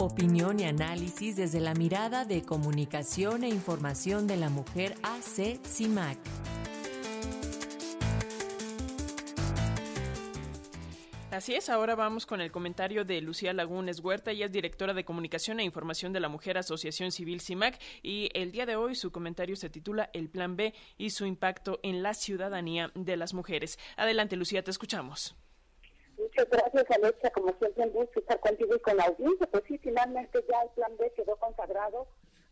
Opinión y análisis desde la mirada de comunicación e información de la mujer AC CIMAC. Así es, ahora vamos con el comentario de Lucía Lagunes Huerta, ella es directora de Comunicación e Información de la Mujer Asociación Civil CIMAC y el día de hoy su comentario se titula El Plan B y su impacto en la ciudadanía de las mujeres. Adelante, Lucía, te escuchamos. Muchas gracias, Alexa. Como siempre, un gusto estar contigo y con la audiencia. Pues sí, finalmente ya el Plan B quedó consagrado,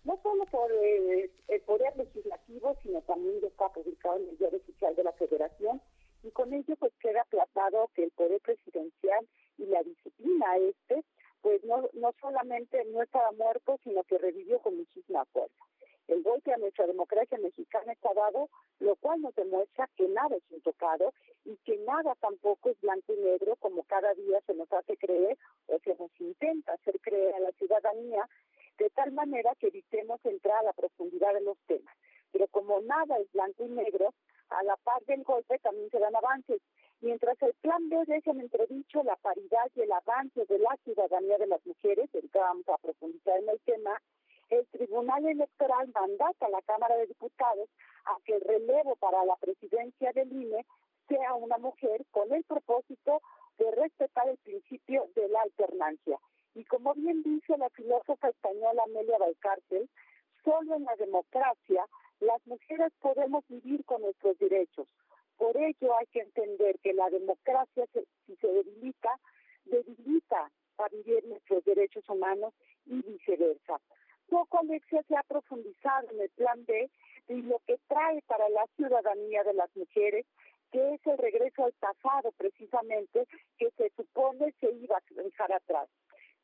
no solo por eh, el poder legislativo, sino también ya está publicado en el Diario Oficial de la Federación y con ello pues queda aplazado que el poder presidencial y la disciplina este pues no, no solamente no estaba muerto, sino que revivió con muchísima fuerza. El golpe a nuestra democracia mexicana está dado, lo cual nos demuestra que nada es intocado nada tampoco es blanco y negro como cada día se nos hace creer o se nos intenta hacer creer a la ciudadanía, de tal manera que evitemos entrar a la profundidad de los temas. Pero como nada es blanco y negro, a la par del golpe también se dan avances. Mientras el plan B deja en entredicho la paridad y el avance de la ciudadanía de las mujeres, ahorita vamos a profundizar en el tema, el Tribunal Electoral mandata a la Cámara de Diputados a que el relevo para la presidencia del INE sea una mujer con el propósito de respetar el principio de la alternancia. Y como bien dice la filósofa española Amelia Valcárcel, solo en la democracia las mujeres podemos vivir con nuestros derechos. Por ello hay que entender que la democracia, si se debilita, debilita a vivir nuestros derechos humanos y viceversa. Poco, Alexia, se ha profundizado en el plan B y lo que trae para la ciudadanía de las mujeres, que es el regreso precisamente, que se supone se iba a dejar atrás.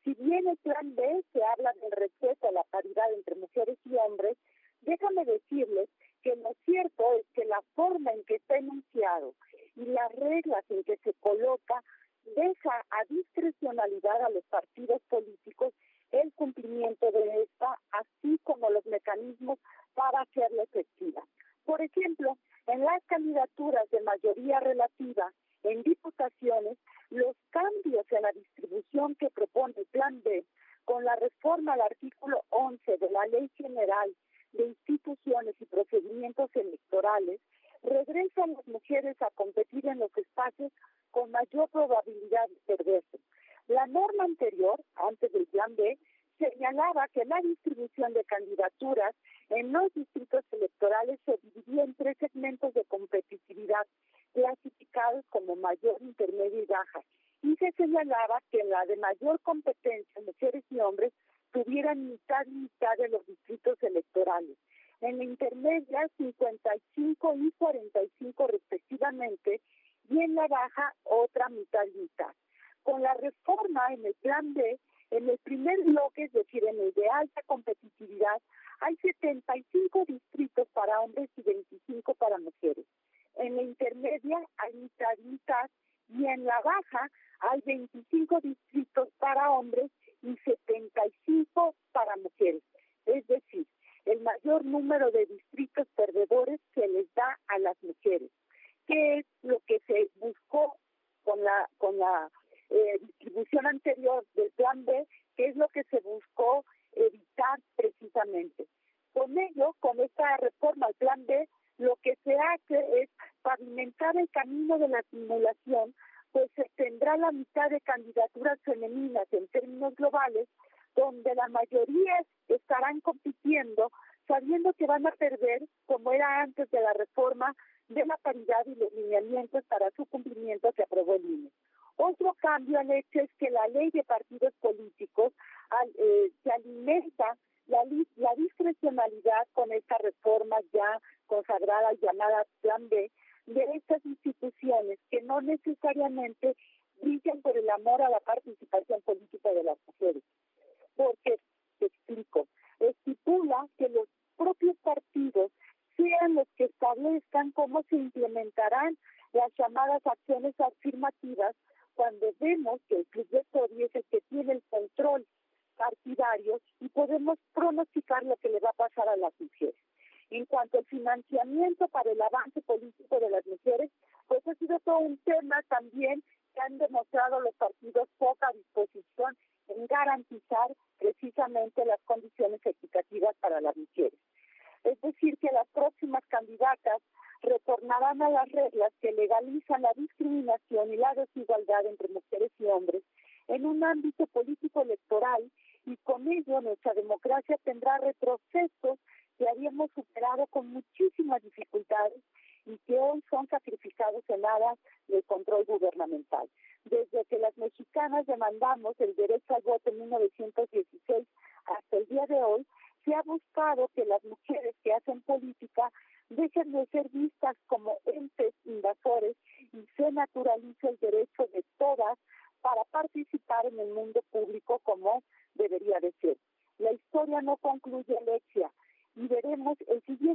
Si bien el plan B se habla del respeto a la paridad entre mujeres y hombres, déjame decirles que lo cierto es que la forma en que está enunciado y las reglas en que se coloca deja a discrecionalidad a los partidos políticos el cumplimiento de esta, así como los mecanismos para hacerla efectiva. Por ejemplo, en las candidaturas de mayoría relativa en diputaciones, los cambios en la distribución que propone el Plan B con la reforma al artículo 11 de la Ley General de instituciones y procedimientos electorales regresan las mujeres a competir en los espacios con mayor probabilidad de perderse. La norma anterior, antes del plan B, señalaba que la distribución de candidaturas en los distritos electorales se dividía en tres segmentos de competitividad clasificados como mayor, intermedio y baja. Y se de mayor competencia, mujeres y hombres tuvieran mitad y mitad de los distritos electorales. En la intermedia, 55 y 45 respectivamente, y en la baja, otra mitad y mitad. Con la reforma en el plan B, en el primer bloque, es decir, en el de alta competitividad, hay 75 distritos para hombres y 25 para mujeres. En la intermedia hay mitad y mitad y en la baja hay 25 distritos para hombres y 75 para mujeres. Es decir, el mayor número de distritos perdedores se les da a las mujeres. ¿Qué es lo que se buscó con la con la eh, distribución anterior del plan B? ¿Qué es lo que se buscó evitar precisamente? Con ello, con esta reforma al plan B, lo que se hace es pavimentar el camino de la simulación pues tendrá la mitad de candidaturas femeninas en términos globales, donde la mayoría estarán compitiendo sabiendo que van a perder, como era antes de la reforma de la paridad y los lineamientos para su cumplimiento que aprobó el INE. Otro cambio al hecho es que la ley de partidos políticos eh, se alimenta la, la discrecionalidad con esta reforma ya consagrada llamada Plan B, de estas instituciones que no necesariamente brillan por el amor a la participación política de las mujeres. Porque, te explico, estipula que los propios partidos sean los que establezcan cómo se implementarán las llamadas acciones afirmativas cuando vemos que el Club de Toby es el que tiene el control partidario y podemos pronosticar lo que le va a pasar a las mujeres. En cuanto al financiamiento para el avance político de las mujeres, pues ha sido todo un tema también que han demostrado los partidos poca disposición en garantizar precisamente las condiciones equitativas para las mujeres. Es decir, que las próximas candidatas retornarán a las reglas que legalizan la discriminación y la desigualdad entre mujeres y hombres en un ámbito político electoral y con ello nuestra democracia tendrá retrocesos que habíamos superado con muchísimas dificultades y que hoy son sacrificados en aras del control gubernamental. Desde que las mexicanas demandamos el derecho al voto en 1916 hasta el día de hoy, se ha buscado que las mujeres que hacen política dejen de ser vistas como entes invasores y se naturalice el derecho de todas para participar en el mundo público como debería de ser. La historia no concluye, Alexia, y veremos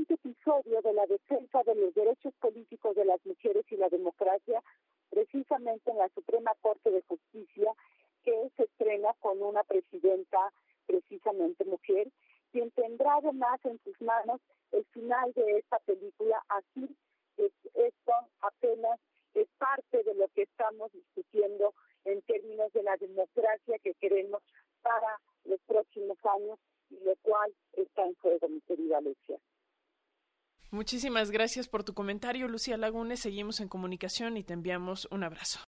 siguiente episodio de la defensa de los derechos políticos de las mujeres y la democracia, precisamente en la Suprema Corte de Justicia, que se estrena con una presidenta precisamente mujer, quien tendrá además en sus manos el final de esta película. Así es, esto apenas es parte de lo que estamos discutiendo en términos de la democracia que queremos para los próximos años y lo cual está en juego, mi querida Alicia. Muchísimas gracias por tu comentario, Lucía Lagunes. Seguimos en comunicación y te enviamos un abrazo.